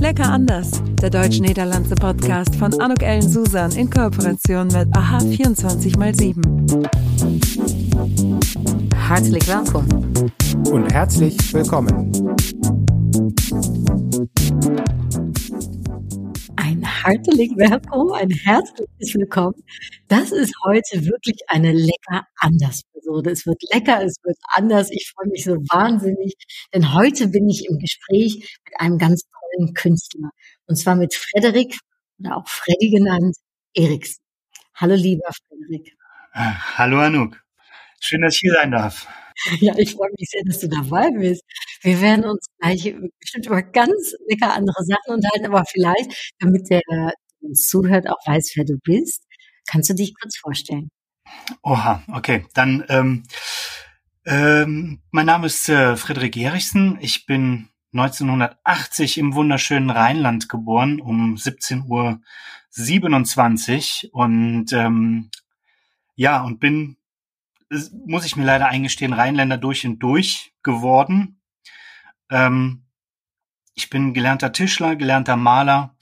Lecker anders, der deutsch-niederlandse Podcast von Anuk Ellen Susan in Kooperation mit AHA 24x7. Herzlich willkommen. Und herzlich willkommen. Ein herzlich willkommen, ein herzliches Willkommen. Das ist heute wirklich eine lecker anders Episode. Es wird lecker, es wird anders. Ich freue mich so wahnsinnig, denn heute bin ich im Gespräch mit einem ganz tollen Künstler. Und zwar mit Frederik oder auch Freddy genannt, Eriksen. Hallo lieber Frederik. Hallo Anouk. Schön, dass ich hier sein darf. Ja, ich freue mich sehr, dass du dabei bist. Wir werden uns gleich bestimmt über ganz lecker andere Sachen unterhalten, aber vielleicht, damit der, der uns zuhört, auch weiß, wer du bist, kannst du dich kurz vorstellen. Oha, okay. Dann, ähm, ähm, mein Name ist äh, Friedrich Erichsen. Ich bin 1980 im wunderschönen Rheinland geboren, um 17 Uhr 27 und ähm, ja, und bin, muss ich mir leider eingestehen, Rheinländer durch und durch geworden. Ähm, ich bin gelernter Tischler, gelernter Maler,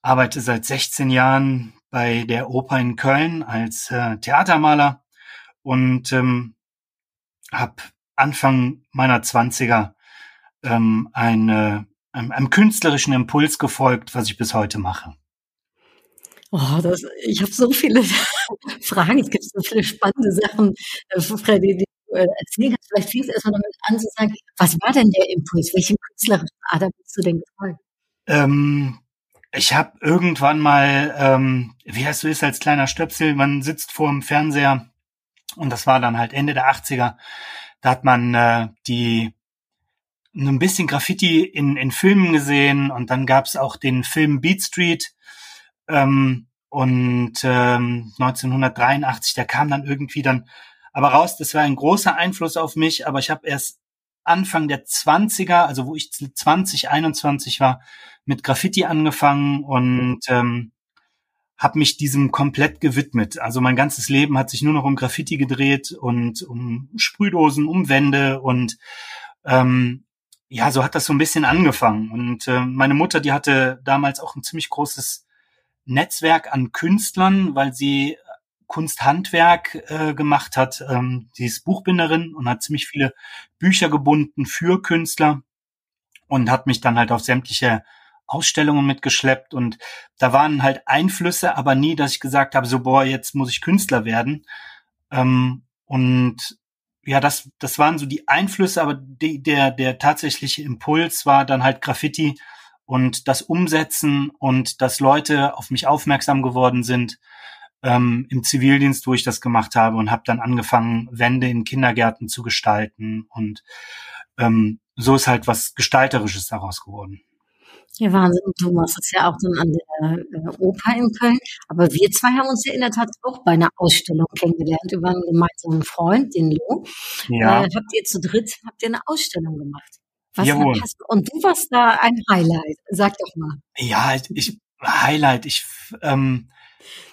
arbeite seit 16 Jahren bei der Oper in Köln als äh, Theatermaler und ähm, habe Anfang meiner Zwanziger ähm, eine, einem, einem künstlerischen Impuls gefolgt, was ich bis heute mache. Oh, das, ich habe so viele Fragen, es gibt so viele spannende Sachen, äh, Freddy, die du äh, erzählen kannst. Vielleicht fängst du erstmal damit an zu sagen, was war denn der Impuls? Welchem künstlerischen Ader bist du denn gefolgt? Ähm, ich habe irgendwann mal, ähm, wie heißt du ist als kleiner Stöpsel, man sitzt vor dem Fernseher und das war dann halt Ende der 80er. Da hat man äh, die ein bisschen Graffiti in, in Filmen gesehen und dann gab's auch den Film Beat Street ähm, und ähm, 1983, der kam dann irgendwie dann aber raus, das war ein großer Einfluss auf mich, aber ich habe erst Anfang der 20er, also wo ich 20, 21 war, mit Graffiti angefangen und ähm, habe mich diesem komplett gewidmet. Also mein ganzes Leben hat sich nur noch um Graffiti gedreht und um Sprühdosen, um Wände und ähm, ja, so hat das so ein bisschen angefangen. Und äh, meine Mutter, die hatte damals auch ein ziemlich großes Netzwerk an Künstlern, weil sie Kunsthandwerk äh, gemacht hat. Ähm, sie ist Buchbinderin und hat ziemlich viele Bücher gebunden für Künstler und hat mich dann halt auf sämtliche Ausstellungen mitgeschleppt und da waren halt Einflüsse, aber nie, dass ich gesagt habe, so boah, jetzt muss ich Künstler werden. Ähm, und ja, das, das waren so die Einflüsse, aber die, der, der tatsächliche Impuls war dann halt Graffiti und das Umsetzen und dass Leute auf mich aufmerksam geworden sind ähm, im Zivildienst, wo ich das gemacht habe und habe dann angefangen, Wände in Kindergärten zu gestalten und ähm, so ist halt was Gestalterisches daraus geworden. Ja, Wahnsinn. Du machst es ja auch dann an der äh, Oper in Köln. Aber wir zwei haben uns ja in der Tat auch bei einer Ausstellung kennengelernt über einen gemeinsamen Freund, den Lo. Ja. Äh, habt ihr zu dritt, habt ihr eine Ausstellung gemacht? Was Jawohl. Und du warst da ein Highlight. Sag doch mal. Ja, ich, Highlight, ich, ähm,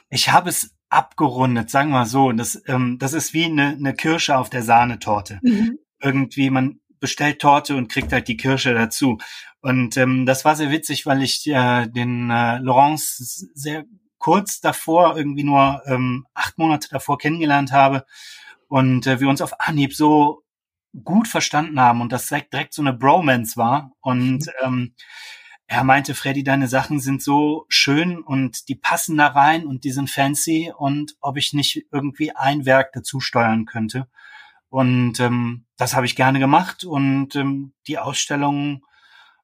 ich habe es abgerundet, sagen wir so. Das, ähm, das ist wie eine, eine Kirsche auf der Sahnetorte. Mhm. Irgendwie, man bestellt Torte und kriegt halt die Kirsche dazu. Und ähm, das war sehr witzig, weil ich äh, den äh, Laurence sehr kurz davor, irgendwie nur ähm, acht Monate davor kennengelernt habe und äh, wir uns auf Anhieb so gut verstanden haben und das direkt, direkt so eine Bromance war. Und mhm. ähm, er meinte, Freddy, deine Sachen sind so schön und die passen da rein und die sind fancy und ob ich nicht irgendwie ein Werk dazu steuern könnte. Und ähm, das habe ich gerne gemacht und ähm, die Ausstellung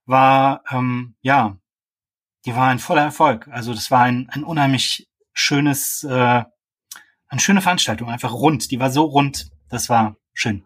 war, ähm, ja, die war ein voller Erfolg. Also das war ein, ein unheimlich schönes, äh, eine schöne Veranstaltung, einfach rund. Die war so rund, das war schön.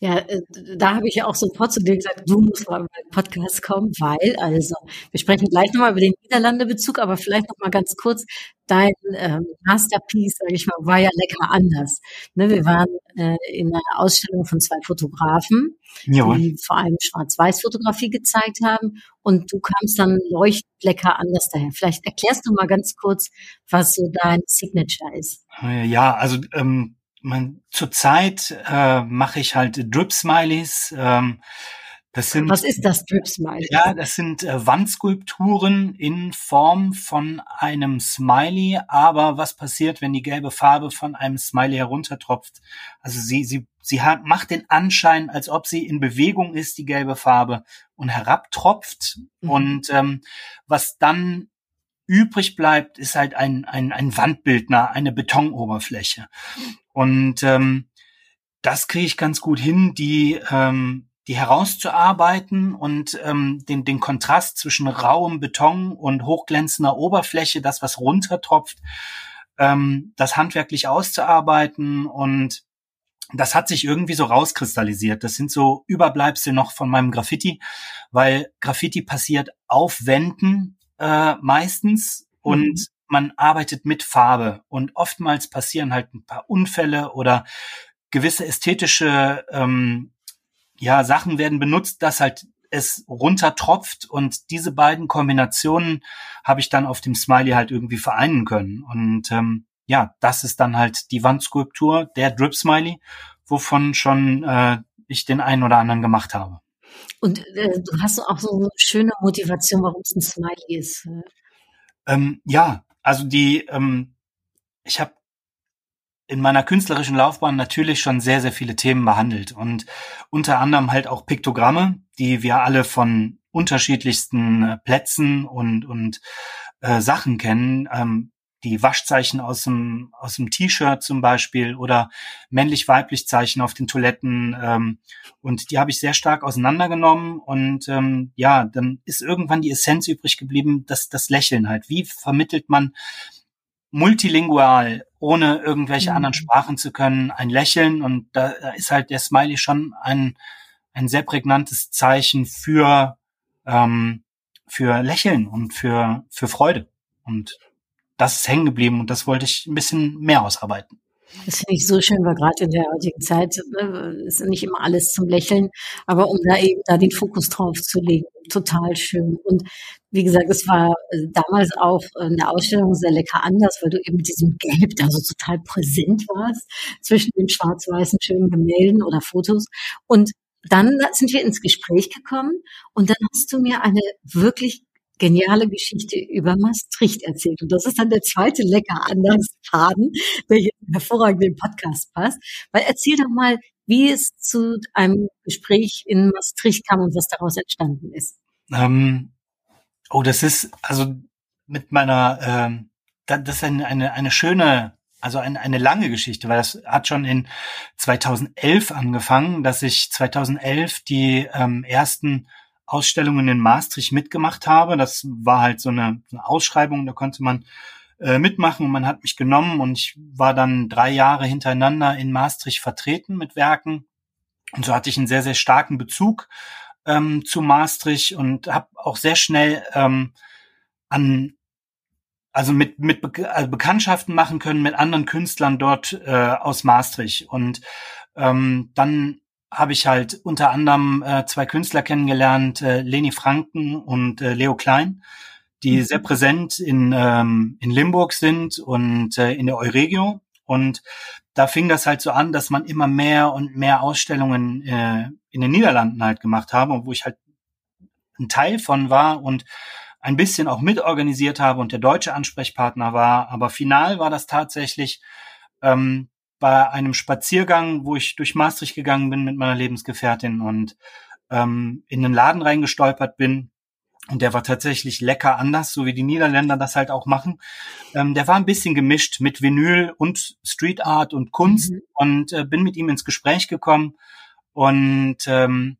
Ja, äh, da habe ich ja auch sofort zu dir gesagt, du musst mal in meinen Podcast kommen, weil, also, wir sprechen gleich nochmal über den Niederlande-Bezug, aber vielleicht nochmal ganz kurz, dein ähm, Masterpiece, sage ich mal, war ja lecker anders. Ne, wir waren äh, in einer Ausstellung von zwei Fotografen, Jawohl. die vor allem Schwarz-Weiß-Fotografie gezeigt haben und du kamst dann leuchtend lecker anders daher. Vielleicht erklärst du mal ganz kurz, was so dein Signature ist. Ja, also ähm, man, zurzeit äh, mache ich halt Drip Smileys. Ähm, Das sind, Was ist das Drip Smiley? Ja, das sind äh, Wandskulpturen in Form von einem Smiley. Aber was passiert, wenn die gelbe Farbe von einem Smiley heruntertropft? Also sie, sie, sie hat, macht den Anschein, als ob sie in Bewegung ist, die gelbe Farbe, und herabtropft. Mhm. Und ähm, was dann übrig bleibt, ist halt ein, ein, ein Wandbildner, eine Betonoberfläche. Und ähm, das kriege ich ganz gut hin, die ähm, die herauszuarbeiten und ähm, den, den Kontrast zwischen rauem Beton und hochglänzender Oberfläche, das was runtertropft, ähm, das handwerklich auszuarbeiten und das hat sich irgendwie so rauskristallisiert. Das sind so Überbleibsel noch von meinem Graffiti, weil Graffiti passiert auf Wänden äh, meistens und mhm. man arbeitet mit Farbe und oftmals passieren halt ein paar Unfälle oder gewisse ästhetische ähm, ja, Sachen werden benutzt, dass halt es runtertropft und diese beiden Kombinationen habe ich dann auf dem Smiley halt irgendwie vereinen können. Und ähm, ja, das ist dann halt die Wandskulptur, der Drip Smiley, wovon schon äh, ich den einen oder anderen gemacht habe. Und äh, du hast auch so eine schöne Motivation, warum es ein Smiley ist. Ne? Ähm, ja, also die, ähm, ich habe in meiner künstlerischen Laufbahn natürlich schon sehr, sehr viele Themen behandelt und unter anderem halt auch Piktogramme, die wir alle von unterschiedlichsten äh, Plätzen und, und äh, Sachen kennen. Ähm, die Waschzeichen aus dem, aus dem T-Shirt zum Beispiel oder männlich-weiblich Zeichen auf den Toiletten. Ähm, und die habe ich sehr stark auseinandergenommen. Und ähm, ja, dann ist irgendwann die Essenz übrig geblieben, dass das Lächeln halt. Wie vermittelt man multilingual, ohne irgendwelche mhm. anderen Sprachen zu können, ein Lächeln und da ist halt der Smiley schon ein, ein sehr prägnantes Zeichen für, ähm, für Lächeln und für, für Freude. Und das ist hängen geblieben und das wollte ich ein bisschen mehr ausarbeiten. Das finde ich so schön, weil gerade in der heutigen Zeit ne, ist nicht immer alles zum Lächeln, aber um da eben da den Fokus drauf zu legen, total schön. Und wie gesagt, es war äh, damals auch in der Ausstellung sehr lecker anders, weil du eben mit diesem Gelb da so total präsent warst zwischen den schwarz-weißen schönen Gemälden oder Fotos. Und dann sind wir ins Gespräch gekommen und dann hast du mir eine wirklich geniale Geschichte über Maastricht erzählt. Und das ist dann der zweite lecker anders Faden, der hier hervorragend in Podcast passt. Weil erzähl doch mal, wie es zu einem Gespräch in Maastricht kam und was daraus entstanden ist. Ähm, oh, das ist also mit meiner, ähm, das ist eine, eine, eine schöne also eine, eine lange Geschichte, weil das hat schon in 2011 angefangen, dass ich 2011 die ähm, ersten Ausstellungen in Maastricht mitgemacht habe. Das war halt so eine, eine Ausschreibung, da konnte man äh, mitmachen und man hat mich genommen und ich war dann drei Jahre hintereinander in Maastricht vertreten mit Werken. Und so hatte ich einen sehr, sehr starken Bezug ähm, zu Maastricht und habe auch sehr schnell ähm, an also mit mit Be also Bekanntschaften machen können mit anderen Künstlern dort äh, aus Maastricht und ähm, dann habe ich halt unter anderem äh, zwei Künstler kennengelernt, äh, Leni Franken und äh, Leo Klein, die mhm. sehr präsent in, ähm, in Limburg sind und äh, in der Euregio. Und da fing das halt so an, dass man immer mehr und mehr Ausstellungen äh, in den Niederlanden halt gemacht habe, wo ich halt ein Teil von war und ein bisschen auch mitorganisiert habe und der deutsche Ansprechpartner war. Aber final war das tatsächlich ähm, bei einem Spaziergang, wo ich durch Maastricht gegangen bin mit meiner Lebensgefährtin und ähm, in den Laden reingestolpert bin. Und der war tatsächlich lecker anders, so wie die Niederländer das halt auch machen. Ähm, der war ein bisschen gemischt mit Vinyl und Street Art und Kunst mhm. und äh, bin mit ihm ins Gespräch gekommen. Und ähm,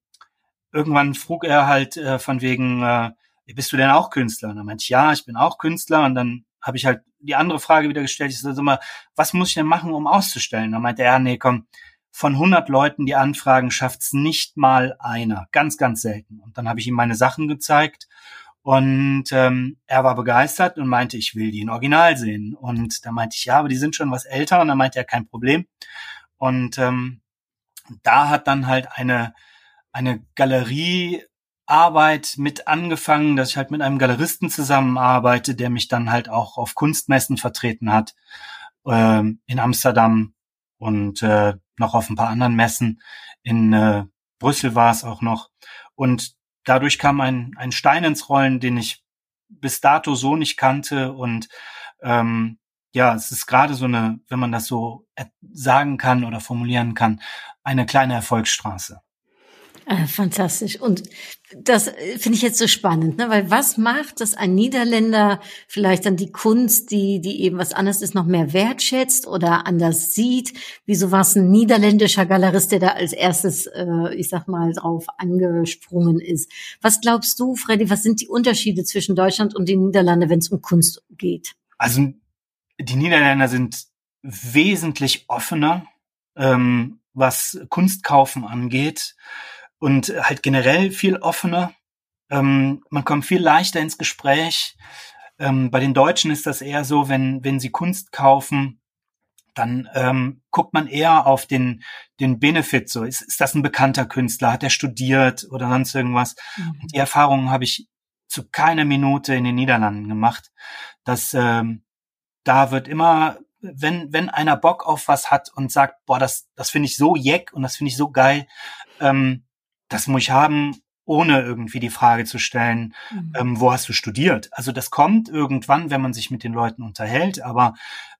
irgendwann frug er halt äh, von wegen, äh, bist du denn auch Künstler? Und dann meinte ich, ja, ich bin auch Künstler. Und dann habe ich halt die andere Frage wieder gestellt. Ich sage immer, was muss ich denn machen, um auszustellen? Da meinte er, nee, komm, von 100 Leuten, die anfragen, schafft's nicht mal einer. Ganz, ganz selten. Und dann habe ich ihm meine Sachen gezeigt und ähm, er war begeistert und meinte, ich will die in Original sehen. Und da meinte ich, ja, aber die sind schon was älter. Und dann meinte er, kein Problem. Und ähm, da hat dann halt eine, eine Galerie Arbeit mit angefangen, dass ich halt mit einem Galeristen zusammenarbeite, der mich dann halt auch auf Kunstmessen vertreten hat, äh, in Amsterdam und äh, noch auf ein paar anderen Messen. In äh, Brüssel war es auch noch. Und dadurch kam ein, ein Stein ins Rollen, den ich bis dato so nicht kannte. Und ähm, ja, es ist gerade so eine, wenn man das so sagen kann oder formulieren kann, eine kleine Erfolgsstraße. Äh, fantastisch. Und das äh, finde ich jetzt so spannend, ne? weil was macht, dass ein Niederländer vielleicht dann die Kunst, die, die eben was anderes ist, noch mehr wertschätzt oder anders sieht? Wieso war es ein niederländischer Galerist, der da als erstes, äh, ich sag mal, drauf angesprungen ist? Was glaubst du, Freddy, was sind die Unterschiede zwischen Deutschland und den Niederlanden, wenn es um Kunst geht? Also die Niederländer sind wesentlich offener, ähm, was Kunstkaufen angeht und halt generell viel offener. Ähm, man kommt viel leichter ins Gespräch. Ähm, bei den Deutschen ist das eher so, wenn, wenn sie Kunst kaufen, dann ähm, guckt man eher auf den, den Benefit. So, ist, ist das ein bekannter Künstler? Hat er studiert oder sonst irgendwas? Mhm. Und die Erfahrungen habe ich zu keiner Minute in den Niederlanden gemacht. Dass ähm, da wird immer, wenn, wenn einer Bock auf was hat und sagt, boah, das, das finde ich so jeck und das finde ich so geil, ähm, das muss ich haben, ohne irgendwie die Frage zu stellen, mhm. ähm, wo hast du studiert? Also das kommt irgendwann, wenn man sich mit den Leuten unterhält, aber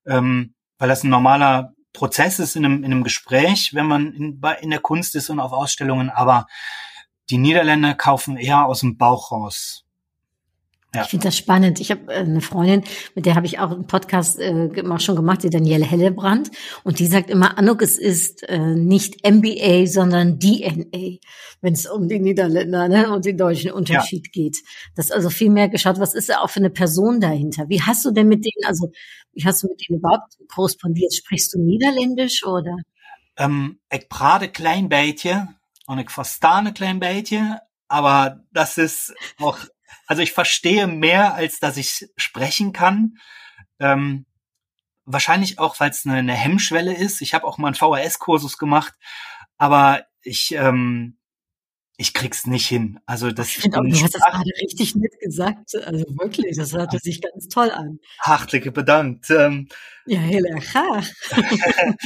ähm, weil das ein normaler Prozess ist in einem, in einem Gespräch, wenn man in, in der Kunst ist und auf Ausstellungen, aber die Niederländer kaufen eher aus dem Bauch raus. Ja. Ich finde das spannend. Ich habe äh, eine Freundin, mit der habe ich auch einen Podcast äh, schon gemacht, die Danielle Hellebrand. Und die sagt immer, Anuk, es ist äh, nicht MBA, sondern DNA, wenn es um die Niederländer ne, und den deutschen Unterschied ja. geht. Das ist also viel mehr geschaut, was ist da auch für eine Person dahinter? Wie hast du denn mit denen, also wie hast du mit denen überhaupt korrespondiert? Sprichst du Niederländisch oder? Ähm, ich praat een klein beetje und ich verstehe ein klein beetje, aber das ist auch also ich verstehe mehr, als dass ich sprechen kann. Ähm, wahrscheinlich auch, weil es eine, eine Hemmschwelle ist. Ich habe auch mal einen VHS-Kursus gemacht, aber ich ähm, ich krieg's nicht hin. Also das. Ich finde auch, du hast das gerade richtig nett gesagt. Also wirklich, das hörte sich ganz toll an. Hartliche bedankt. Ähm, ja, hele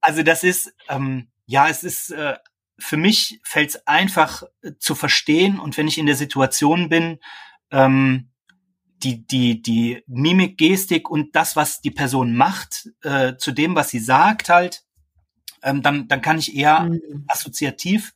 Also das ist ähm, ja, es ist äh, für mich fällt es einfach äh, zu verstehen und wenn ich in der Situation bin, ähm, die, die, die Mimik, Gestik und das, was die Person macht, äh, zu dem, was sie sagt, halt, ähm, dann, dann kann ich eher mhm. assoziativ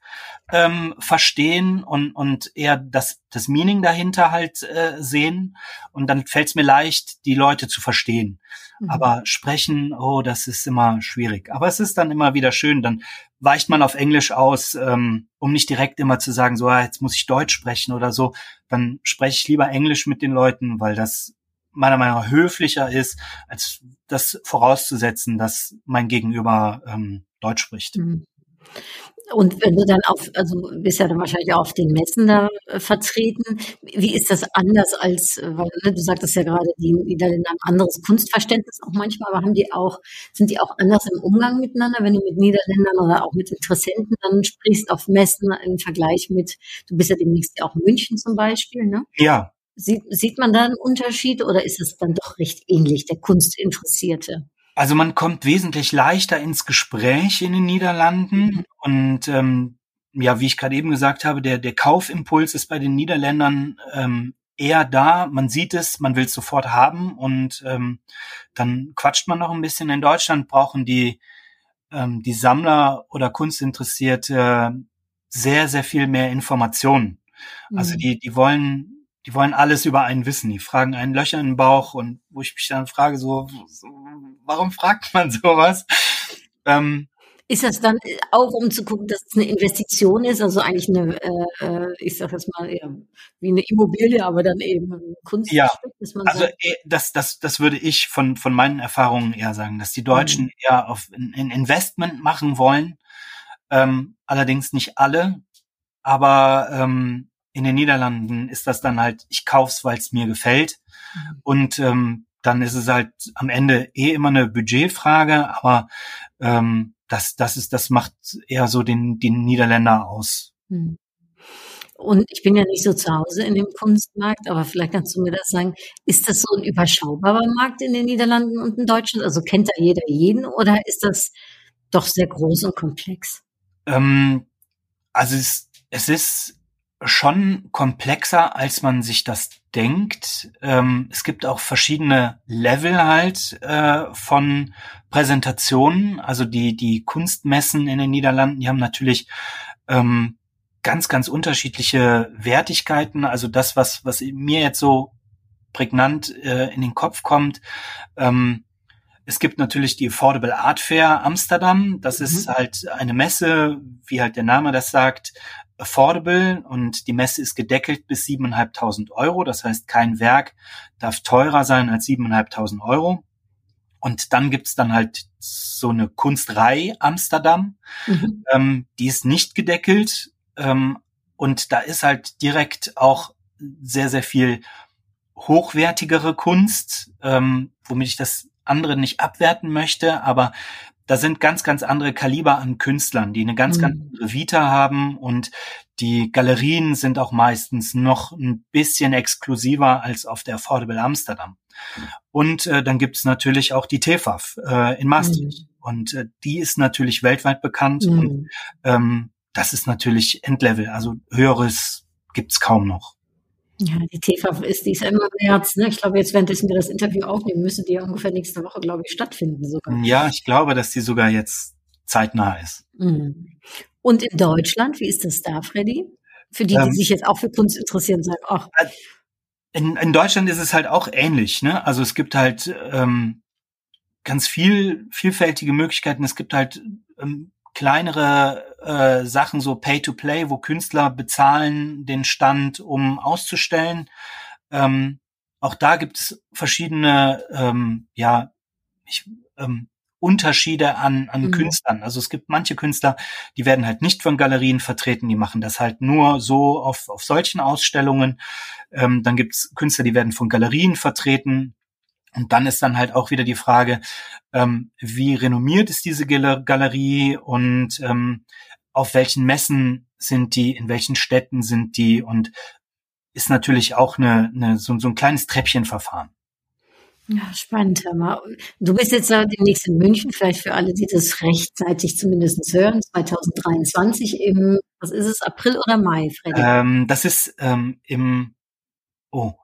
ähm, verstehen und, und eher das, das Meaning dahinter halt äh, sehen. Und dann fällt es mir leicht, die Leute zu verstehen. Mhm. Aber sprechen, oh, das ist immer schwierig. Aber es ist dann immer wieder schön. Dann weicht man auf Englisch aus, ähm, um nicht direkt immer zu sagen, so, ah, jetzt muss ich Deutsch sprechen oder so. Dann spreche ich lieber Englisch mit den Leuten, weil das meiner Meinung nach höflicher ist, als das vorauszusetzen, dass mein Gegenüber ähm, Deutsch spricht. Mhm. Und wenn du dann auf, also bist ja dann wahrscheinlich auch auf den Messen da äh, vertreten, wie ist das anders als, äh, weil ne, du sagtest ja gerade, die Niederländer haben anderes Kunstverständnis auch manchmal, aber haben die auch, sind die auch anders im Umgang miteinander, wenn du mit Niederländern oder auch mit Interessenten dann sprichst auf Messen im Vergleich mit, du bist ja demnächst ja auch in München zum Beispiel, ne? Ja. Sieht, sieht man da einen Unterschied oder ist es dann doch recht ähnlich, der Kunstinteressierte? Also man kommt wesentlich leichter ins Gespräch in den Niederlanden mhm. und ähm, ja, wie ich gerade eben gesagt habe, der, der Kaufimpuls ist bei den Niederländern ähm, eher da. Man sieht es, man will es sofort haben und ähm, dann quatscht man noch ein bisschen. In Deutschland brauchen die, ähm, die Sammler oder Kunstinteressierte sehr, sehr viel mehr Informationen. Also mhm. die, die wollen die wollen alles über einen wissen. Die fragen einen Löcher in den Bauch und wo ich mich dann frage, so, so warum fragt man sowas? Ähm, ist das dann auch, um zu gucken, dass es eine Investition ist, also eigentlich eine, äh, äh ich sage jetzt mal eher wie eine Immobilie, aber dann eben Kunst? Ja, also? Äh, das, das, das würde ich von, von meinen Erfahrungen eher sagen, dass die Deutschen mhm. eher auf ein Investment machen wollen, ähm, allerdings nicht alle, aber ähm, in den Niederlanden ist das dann halt, ich kauf's, weil es mir gefällt. Mhm. Und ähm, dann ist es halt am Ende eh immer eine Budgetfrage, aber ähm, das, das ist, das macht eher so den, den Niederländer aus. Mhm. Und ich bin ja nicht so zu Hause in dem Kunstmarkt, aber vielleicht kannst du mir das sagen. Ist das so ein überschaubarer Markt in den Niederlanden und in Deutschland? Also kennt da jeder jeden oder ist das doch sehr groß und komplex? Ähm, also es, es ist schon komplexer, als man sich das denkt. Ähm, es gibt auch verschiedene Level halt äh, von Präsentationen. Also die, die Kunstmessen in den Niederlanden, die haben natürlich ähm, ganz, ganz unterschiedliche Wertigkeiten. Also das, was, was mir jetzt so prägnant äh, in den Kopf kommt, ähm, es gibt natürlich die Affordable Art Fair Amsterdam. Das mhm. ist halt eine Messe, wie halt der Name das sagt, affordable und die Messe ist gedeckelt bis 7.500 Euro. Das heißt, kein Werk darf teurer sein als 7.500 Euro. Und dann gibt's dann halt so eine Kunstrei Amsterdam, mhm. ähm, die ist nicht gedeckelt. Ähm, und da ist halt direkt auch sehr, sehr viel hochwertigere Kunst, ähm, womit ich das andere nicht abwerten möchte, aber da sind ganz, ganz andere Kaliber an Künstlern, die eine ganz, mhm. ganz andere Vita haben und die Galerien sind auch meistens noch ein bisschen exklusiver als auf der Affordable Amsterdam. Und äh, dann gibt es natürlich auch die TEFAF äh, in Maastricht. Mhm. Und äh, die ist natürlich weltweit bekannt mhm. und ähm, das ist natürlich Endlevel, also höheres gibt's kaum noch. Ja, die TFAF ist, die ist immer im März. Ne? Ich glaube, jetzt währenddessen wir das Interview aufnehmen, müsste die ja ungefähr nächste Woche, glaube ich, stattfinden sogar. Ja, ich glaube, dass die sogar jetzt zeitnah ist. Mhm. Und in Deutschland, wie ist das da, Freddy? Für die, die ähm, sich jetzt auch für Kunst interessieren, sagen, ach. Äh, in, in Deutschland ist es halt auch ähnlich. Ne? Also es gibt halt ähm, ganz viel vielfältige Möglichkeiten. Es gibt halt ähm, kleinere äh, Sachen, so Pay-to-Play, wo Künstler bezahlen den Stand, um auszustellen. Ähm, auch da gibt es verschiedene, ähm, ja, ich, ähm, Unterschiede an, an mhm. Künstlern. Also es gibt manche Künstler, die werden halt nicht von Galerien vertreten, die machen das halt nur so auf, auf solchen Ausstellungen. Ähm, dann gibt es Künstler, die werden von Galerien vertreten. Und dann ist dann halt auch wieder die Frage, ähm, wie renommiert ist diese Galerie und ähm, auf welchen Messen sind die, in welchen Städten sind die und ist natürlich auch eine, eine, so, so ein kleines Treppchenverfahren. Ja, spannend, Hammer. Du bist jetzt demnächst in München, vielleicht für alle, die das rechtzeitig zumindest hören, 2023 im, was ist es, April oder Mai, Freddy? Ähm, das ist ähm, im, oh,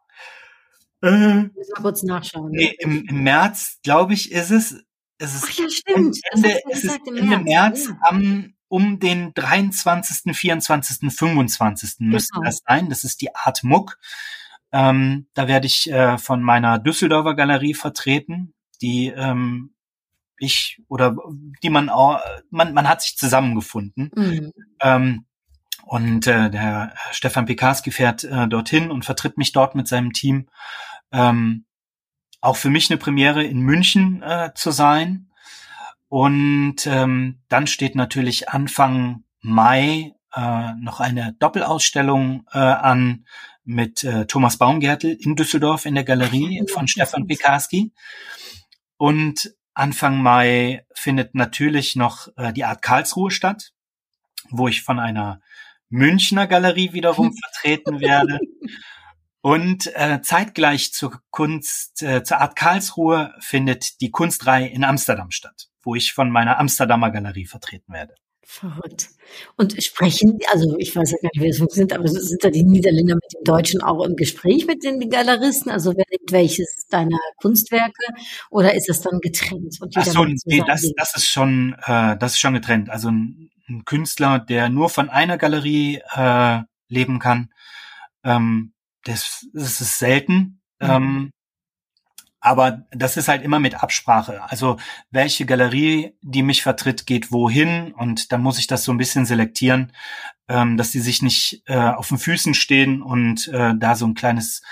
äh, Müssen wir kurz nachschauen. Nee, im, im März, glaube ich, ist es. Es ist Ach ja, stimmt. Ende, es ist Ende März, März ja. am, um den 23., 24., 25. Genau. müsste das sein. Das ist die Art Muck. Ähm, da werde ich äh, von meiner Düsseldorfer Galerie vertreten, die ähm, ich oder die man auch, man, man hat sich zusammengefunden. Mhm. Ähm, und äh, der Stefan Pekarski fährt äh, dorthin und vertritt mich dort mit seinem Team. Ähm, auch für mich eine Premiere in München äh, zu sein. Und ähm, dann steht natürlich Anfang Mai äh, noch eine Doppelausstellung äh, an mit äh, Thomas Baumgärtel in Düsseldorf in der Galerie von Stefan Pekarski. Und Anfang Mai findet natürlich noch äh, die Art Karlsruhe statt, wo ich von einer Münchner Galerie wiederum vertreten werde. Und äh, zeitgleich zur Kunst, äh, zur Art Karlsruhe findet die Kunstreihe in Amsterdam statt, wo ich von meiner Amsterdamer Galerie vertreten werde. Verrückt. Und sprechen, also ich weiß ja gar nicht, wie das funktioniert, aber sind da die Niederländer mit den Deutschen auch im Gespräch mit den Galeristen? Also wer nimmt welches deiner Kunstwerke oder ist es dann getrennt? Ach so, nee, das, das ist schon, äh, das ist schon getrennt. Also ein, ein Künstler, der nur von einer Galerie äh, leben kann, ähm, das, das ist selten. Mhm. Ähm, aber das ist halt immer mit Absprache. Also welche Galerie, die mich vertritt, geht wohin und dann muss ich das so ein bisschen selektieren, ähm, dass die sich nicht äh, auf den Füßen stehen und äh, da so ein kleines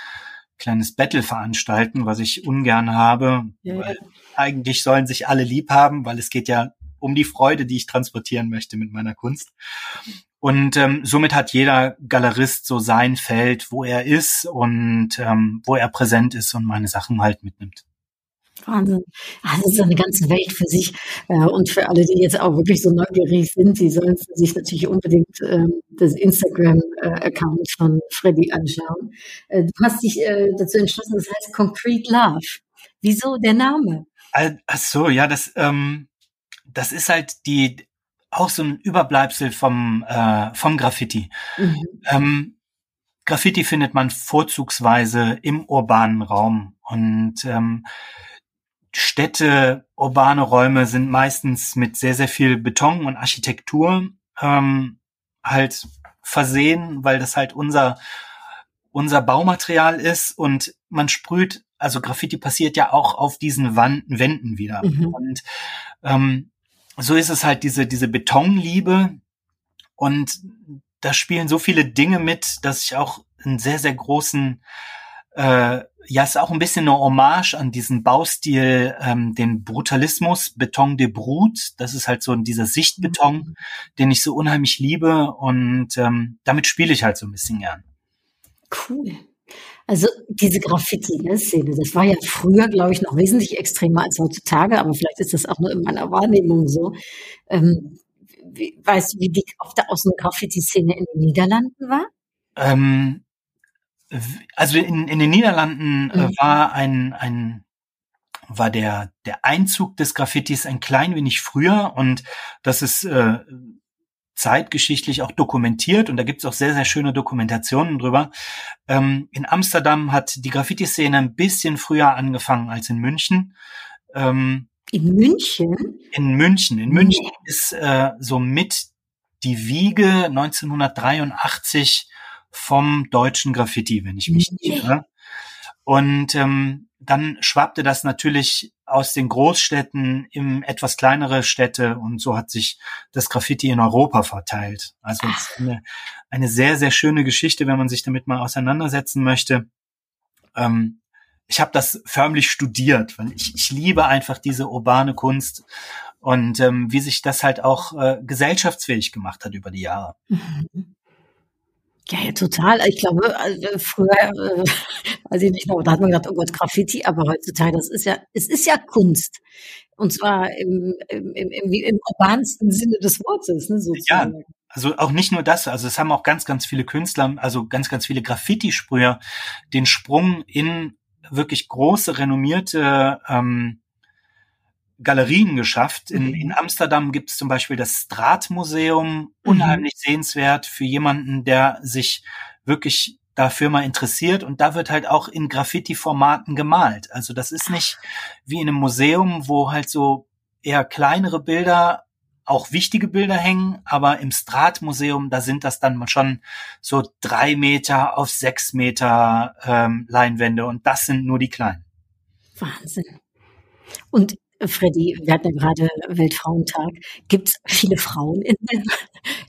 kleines Battle veranstalten, was ich ungern habe. Ja, ja. eigentlich sollen sich alle lieb haben, weil es geht ja um die Freude, die ich transportieren möchte mit meiner Kunst. Und ähm, somit hat jeder Galerist so sein Feld, wo er ist und ähm, wo er präsent ist und meine Sachen halt mitnimmt. Wahnsinn. Also das ist eine ganze Welt für sich. Äh, und für alle, die jetzt auch wirklich so neugierig sind, die sollen sich natürlich unbedingt äh, das Instagram-Account von Freddy anschauen. Äh, du hast dich äh, dazu entschlossen, das heißt Concrete Love. Wieso der Name? Ach so, ja, das, ähm, das ist halt die, auch so ein Überbleibsel vom, äh, vom Graffiti. Mhm. Ähm, Graffiti findet man vorzugsweise im urbanen Raum und ähm, Städte, urbane Räume sind meistens mit sehr, sehr viel Beton und Architektur ähm, halt versehen, weil das halt unser, unser Baumaterial ist und man sprüht, also Graffiti passiert ja auch auf diesen Wand, Wänden wieder. Mhm. Und ähm, so ist es halt diese, diese Betonliebe und da spielen so viele Dinge mit, dass ich auch einen sehr, sehr großen, äh, ja, ist auch ein bisschen eine Hommage an diesen Baustil, ähm, den Brutalismus, Beton de Brut. Das ist halt so dieser Sichtbeton, mhm. den ich so unheimlich liebe und ähm, damit spiele ich halt so ein bisschen gern. Cool. Also diese Graffiti-Szene, das war ja früher, glaube ich, noch wesentlich extremer als heutzutage, aber vielleicht ist das auch nur in meiner Wahrnehmung so. Ähm, wie, weißt du, wie die auf der Außen-Graffiti-Szene in den Niederlanden war? Ähm, also in, in den Niederlanden äh, mhm. war ein, ein war der, der Einzug des Graffitis ein klein wenig früher und das ist äh, zeitgeschichtlich auch dokumentiert und da gibt es auch sehr, sehr schöne Dokumentationen drüber. Ähm, in Amsterdam hat die Graffiti-Szene ein bisschen früher angefangen als in München. Ähm, in München? In München. In München nee. ist äh, so mit die Wiege 1983 vom deutschen Graffiti, wenn ich mich nicht irre. Und ähm, dann schwappte das natürlich aus den Großstädten in etwas kleinere Städte und so hat sich das Graffiti in Europa verteilt. Also eine, eine sehr, sehr schöne Geschichte, wenn man sich damit mal auseinandersetzen möchte. Ähm, ich habe das förmlich studiert, weil ich, ich liebe einfach diese urbane Kunst und ähm, wie sich das halt auch äh, gesellschaftsfähig gemacht hat über die Jahre. Mhm. Ja, ja, total. Ich glaube, also früher, äh, weiß ich nicht noch, da hat man gedacht, oh Gott, Graffiti, aber heutzutage, das ist ja, es ist ja Kunst. Und zwar im, im, im, im, im urbansten Sinne des Wortes, ne, sozusagen. Ja, also auch nicht nur das, also es haben auch ganz, ganz viele Künstler, also ganz, ganz viele Graffiti-Sprüher den Sprung in wirklich große, renommierte ähm, Galerien geschafft. In, mhm. in Amsterdam gibt es zum Beispiel das Straatmuseum, unheimlich mhm. sehenswert für jemanden, der sich wirklich dafür mal interessiert. Und da wird halt auch in Graffiti-Formaten gemalt. Also das ist nicht wie in einem Museum, wo halt so eher kleinere Bilder, auch wichtige Bilder hängen, aber im Stratmuseum, da sind das dann schon so drei Meter auf sechs Meter ähm, Leinwände und das sind nur die kleinen. Wahnsinn. Und Freddy, wir hatten ja gerade Weltfrauentag. Gibt es viele Frauen in der,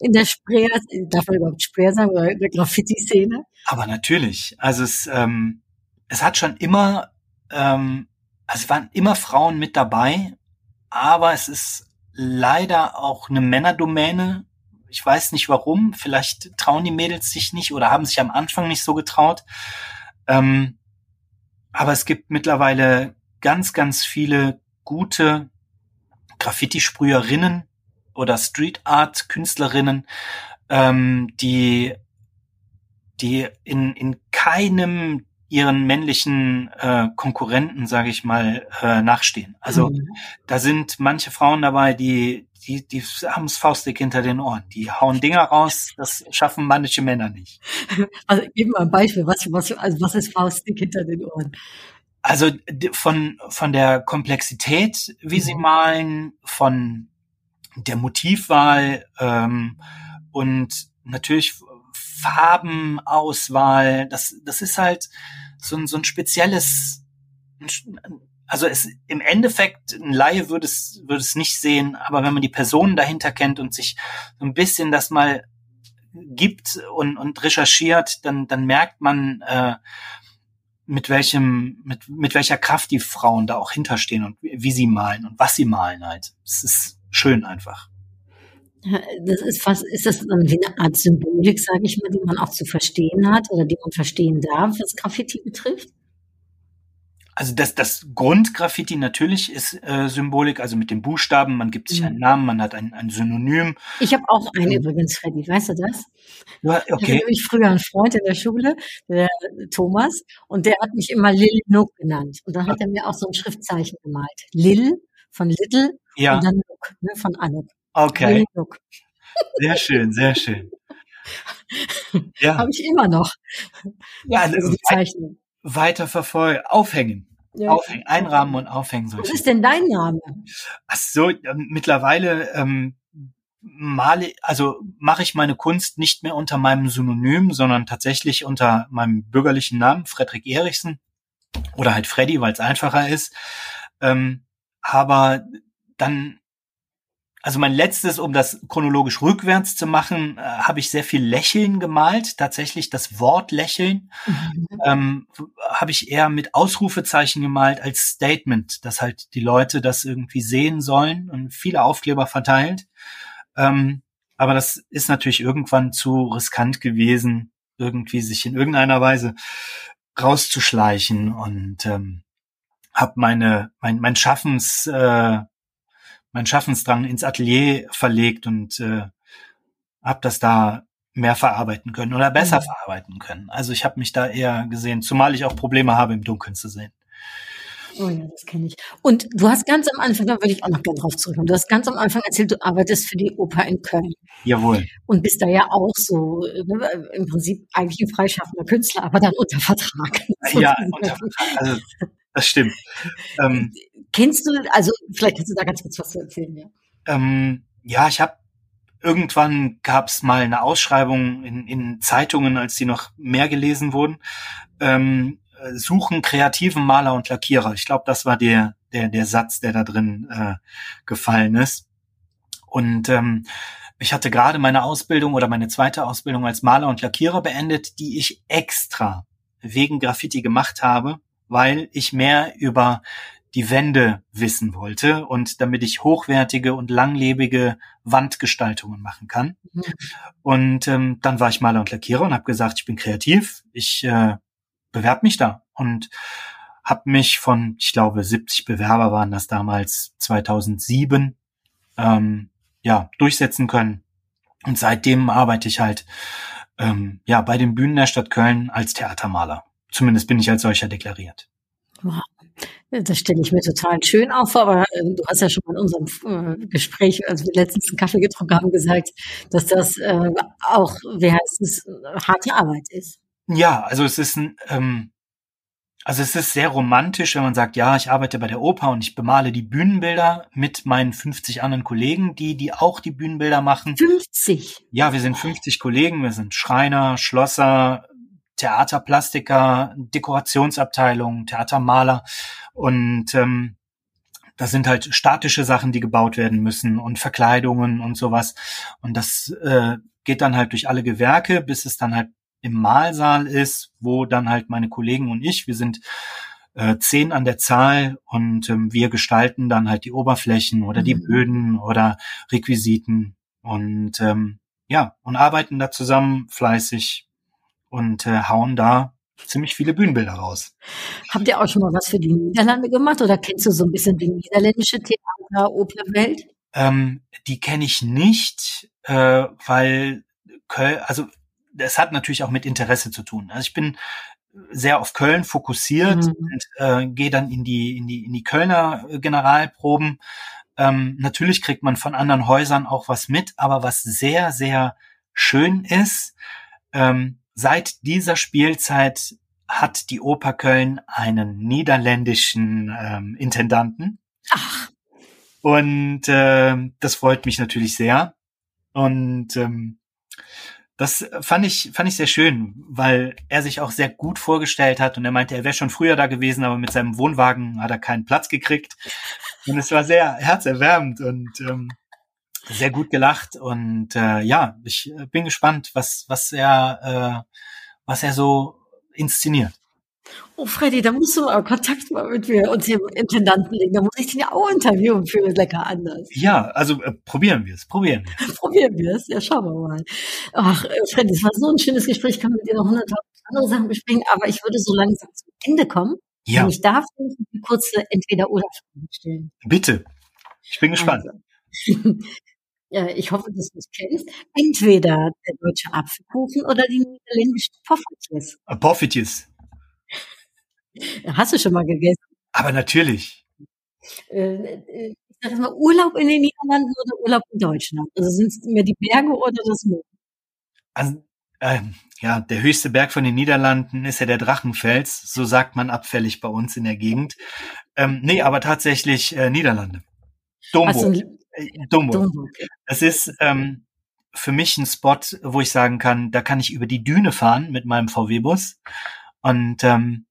in der Sprayer, darf man überhaupt Sprayer sagen, oder in der Graffiti-Szene? Aber natürlich. Also es, ähm, es hat schon immer, ähm, also es waren immer Frauen mit dabei, aber es ist leider auch eine Männerdomäne. Ich weiß nicht warum. Vielleicht trauen die Mädels sich nicht oder haben sich am Anfang nicht so getraut. Ähm, aber es gibt mittlerweile ganz, ganz viele gute Graffiti-Sprüherinnen oder Street Art Künstlerinnen, ähm, die die in in keinem ihren männlichen äh, Konkurrenten, sage ich mal, äh, nachstehen. Also mhm. da sind manche Frauen dabei, die die die haben das Faustdick hinter den Ohren. Die hauen Dinger raus, das schaffen manche Männer nicht. Also gib mal ein Beispiel, was was also was ist Faustdick hinter den Ohren? Also von, von der Komplexität, wie sie mhm. malen, von der Motivwahl ähm, und natürlich Farbenauswahl, das, das ist halt so ein, so ein spezielles, also es im Endeffekt, ein Laie würde es, würde es nicht sehen, aber wenn man die Personen dahinter kennt und sich so ein bisschen das mal gibt und, und recherchiert, dann, dann merkt man, äh, mit welchem, mit, mit welcher Kraft die Frauen da auch hinterstehen und wie, sie malen und was sie malen halt. Es ist schön einfach. Das ist fast, ist das dann wie eine Art Symbolik, sage ich mal, die man auch zu verstehen hat oder die man verstehen darf, was Graffiti betrifft? Also das, das Grundgraffiti natürlich ist äh, Symbolik, also mit den Buchstaben, man gibt sich einen mhm. Namen, man hat ein, ein Synonym. Ich habe auch einen übrigens, Freddy, weißt du das? Ja, okay. Ich hatte nämlich früher einen Freund in der Schule, der Thomas, und der hat mich immer Lil Nook genannt. Und dann hat er mir auch so ein Schriftzeichen gemalt. Lil von Little ja. und dann Nook ne, von Anuk. Okay. Sehr schön, sehr schön. Ja. Habe ich immer noch. Ja, also die Zeichnung. Weiter verfolgen, aufhängen. Ja. Aufhängen, einrahmen und aufhängen. Was ist denn dein Name? Ach so, mittlerweile ähm, male, also mache ich meine Kunst nicht mehr unter meinem Synonym, sondern tatsächlich unter meinem bürgerlichen Namen, Frederik Erichsen. Oder halt Freddy, weil es einfacher ist. Ähm, aber dann also mein letztes, um das chronologisch rückwärts zu machen, äh, habe ich sehr viel Lächeln gemalt. Tatsächlich das Wort Lächeln mhm. ähm, habe ich eher mit Ausrufezeichen gemalt als Statement, dass halt die Leute das irgendwie sehen sollen und viele Aufkleber verteilt. Ähm, aber das ist natürlich irgendwann zu riskant gewesen, irgendwie sich in irgendeiner Weise rauszuschleichen und ähm, habe meine mein mein Schaffens äh, mein Schaffensdrang ins Atelier verlegt und äh, habe das da mehr verarbeiten können oder besser mhm. verarbeiten können. Also ich habe mich da eher gesehen, zumal ich auch Probleme habe, im Dunkeln zu sehen. Oh ja, das kenne ich. Und du hast ganz am Anfang, da würde ich auch noch gerne drauf zurückkommen, du hast ganz am Anfang erzählt, du arbeitest für die Oper in Köln. Jawohl. Und bist da ja auch so, ne, im Prinzip eigentlich ein freischaffender Künstler, aber dann unter Vertrag. Ja, unter Vertrag. Also, das stimmt. Ähm, Kennst du, also vielleicht kannst du da ganz kurz was zu erzählen, ja. Ähm, ja, ich habe irgendwann gab es mal eine Ausschreibung in, in Zeitungen, als die noch mehr gelesen wurden. Ähm, suchen kreativen Maler und Lackierer. Ich glaube, das war der, der, der Satz, der da drin äh, gefallen ist. Und ähm, ich hatte gerade meine Ausbildung oder meine zweite Ausbildung als Maler und Lackierer beendet, die ich extra wegen Graffiti gemacht habe, weil ich mehr über die Wände wissen wollte und damit ich hochwertige und langlebige Wandgestaltungen machen kann. Mhm. Und ähm, dann war ich Maler und Lackierer und habe gesagt, ich bin kreativ, ich äh, bewerbe mich da und habe mich von, ich glaube, 70 Bewerber waren das damals 2007, ähm, ja durchsetzen können. Und seitdem arbeite ich halt ähm, ja bei den Bühnen der Stadt Köln als Theatermaler. Zumindest bin ich als solcher deklariert. Wow. Das stelle ich mir total schön auf, aber äh, du hast ja schon mal in unserem äh, Gespräch, als wir letztens einen Kaffee getrunken haben, gesagt, dass das äh, auch, wie heißt es, harte Arbeit ist. Ja, also es ist ein, ähm, also es ist sehr romantisch, wenn man sagt, ja, ich arbeite bei der Oper und ich bemale die Bühnenbilder mit meinen 50 anderen Kollegen, die, die auch die Bühnenbilder machen. 50? Ja, wir sind 50 Kollegen, wir sind Schreiner, Schlosser, Theaterplastiker, Dekorationsabteilung, Theatermaler und ähm, das sind halt statische Sachen, die gebaut werden müssen und Verkleidungen und sowas. Und das äh, geht dann halt durch alle Gewerke, bis es dann halt im Mahlsaal ist, wo dann halt meine Kollegen und ich, wir sind äh, zehn an der Zahl und ähm, wir gestalten dann halt die Oberflächen oder die mhm. Böden oder Requisiten und ähm, ja, und arbeiten da zusammen fleißig und äh, hauen da ziemlich viele Bühnenbilder raus. Habt ihr auch schon mal was für die Niederlande gemacht oder kennst du so ein bisschen die niederländische Theater-Operwelt? Ähm, die kenne ich nicht, äh, weil Köln, also es hat natürlich auch mit Interesse zu tun. Also ich bin sehr auf Köln fokussiert mhm. und äh, gehe dann in die in die in die Kölner Generalproben. Ähm, natürlich kriegt man von anderen Häusern auch was mit, aber was sehr sehr schön ist, ähm, Seit dieser Spielzeit hat die Oper Köln einen niederländischen ähm, Intendanten. Ach. Und äh, das freut mich natürlich sehr. Und ähm, das fand ich, fand ich sehr schön, weil er sich auch sehr gut vorgestellt hat und er meinte, er wäre schon früher da gewesen, aber mit seinem Wohnwagen hat er keinen Platz gekriegt. Und es war sehr herzerwärmend und ähm, sehr gut gelacht und äh, ja, ich äh, bin gespannt, was was er äh, was er so inszeniert. Oh Freddy, da musst du mal Kontakt mal mit mir und dem Intendanten legen. Da muss ich den ja auch interviewen für lecker anders. Ja, also äh, probieren wir es, probieren wir es. probieren wir es, ja, schauen wir mal. Ach, äh, Freddy, es war so ein schönes Gespräch. Ich kann mit dir noch hunderttausend andere Sachen besprechen, aber ich würde so langsam zum Ende kommen. Ja. Und ich darf eine kurze Entweder-Oder-Frage stellen. Bitte. Ich bin gespannt. Also. ich hoffe, dass du es kennst, entweder der deutsche Apfelkuchen oder die niederländischen Poffertjes. Äh, Poffertjes. Hast du schon mal gegessen? Aber natürlich. Äh, äh, sag mal, Urlaub in den Niederlanden oder Urlaub in Deutschland? Also sind es mehr die Berge oder das Meer? Also, ähm, ja, der höchste Berg von den Niederlanden ist ja der Drachenfels, so sagt man abfällig bei uns in der Gegend. Ähm, nee, aber tatsächlich äh, Niederlande. Domburg. Äh, Domburg. Domburg. Das ist ähm, für mich ein Spot, wo ich sagen kann, da kann ich über die Düne fahren mit meinem VW-Bus. Und ähm,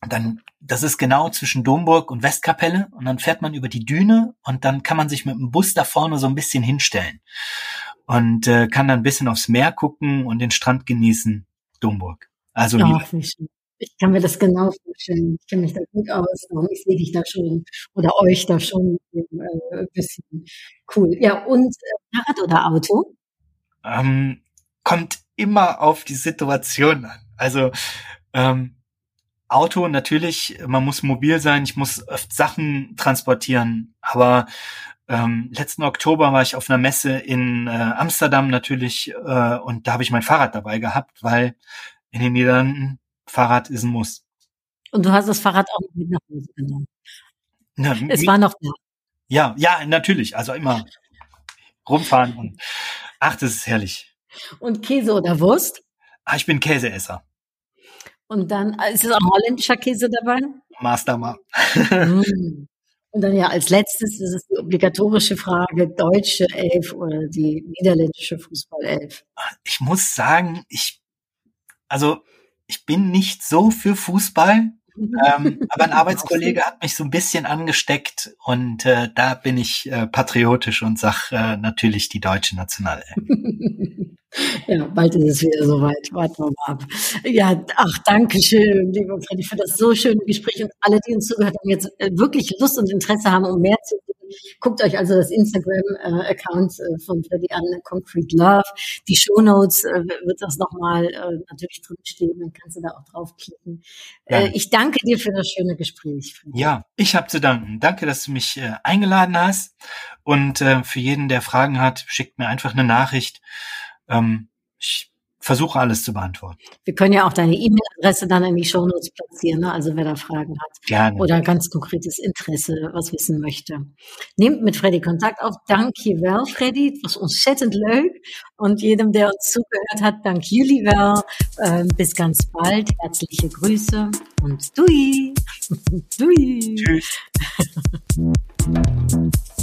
dann, das ist genau zwischen Domburg und Westkapelle. Und dann fährt man über die Düne und dann kann man sich mit dem Bus da vorne so ein bisschen hinstellen. Und äh, kann dann ein bisschen aufs Meer gucken und den Strand genießen. Domburg. Also Ach. Ich kann mir das genau vorstellen. Ich kenne mich da gut aus. Ich sehe dich da schon oder euch da schon äh, ein bisschen cool. Ja, und äh, Fahrrad oder Auto? ähm, kommt immer auf die Situation an. Also ähm, Auto natürlich, man muss mobil sein, ich muss oft Sachen transportieren, aber ähm, letzten Oktober war ich auf einer Messe in äh, Amsterdam natürlich äh, und da habe ich mein Fahrrad dabei gehabt, weil in den Niederlanden Fahrrad ist ein Muss. Und du hast das Fahrrad auch noch mit nach Hause genommen. Ja, Es war noch da. ja, ja, natürlich, also immer rumfahren und ach, das ist herrlich. Und Käse oder Wurst? Ah, ich bin Käseesser. Und dann äh, ist es auch holländischer Käse dabei? Masterma. Mm. Und dann ja als letztes ist es die obligatorische Frage, deutsche Elf oder die niederländische Fußballelf. ich muss sagen, ich, also ich bin nicht so für Fußball, ähm, aber ein Arbeitskollege hat mich so ein bisschen angesteckt und äh, da bin ich äh, patriotisch und sag äh, natürlich die deutsche Nationalelf. Ja, bald ist es wieder soweit. Warten wir mal ab. Ja, ach, danke schön, lieber Freddy, für das so schöne Gespräch. Und alle, die uns zugehört haben, jetzt äh, wirklich Lust und Interesse haben, um mehr zu wissen, guckt euch also das Instagram-Account äh, von Freddy an, Concrete Love. Die Shownotes äh, wird das nochmal äh, natürlich drinstehen, dann kannst du da auch draufklicken. Äh, Gerne. ich danke dir für das schöne Gespräch, Freddy. Ja, ich habe zu danken. Danke, dass du mich äh, eingeladen hast und äh, für jeden, der Fragen hat, schickt mir einfach eine Nachricht. Ähm, ich versuche alles zu beantworten. Wir können ja auch deine E-Mail-Adresse dann in die Shownotes platzieren, ne? also wer da Fragen hat. Gerne. oder ganz konkretes Interesse was wissen möchte. Nehmt mit Freddy Kontakt auf. Dankjewel, Freddy. Het was ontzettend leuk. Und jedem, der uns zugehört hat, dank jullie wel. Ähm, bis ganz bald. Herzliche Grüße und Dui. Dui. Tschüss.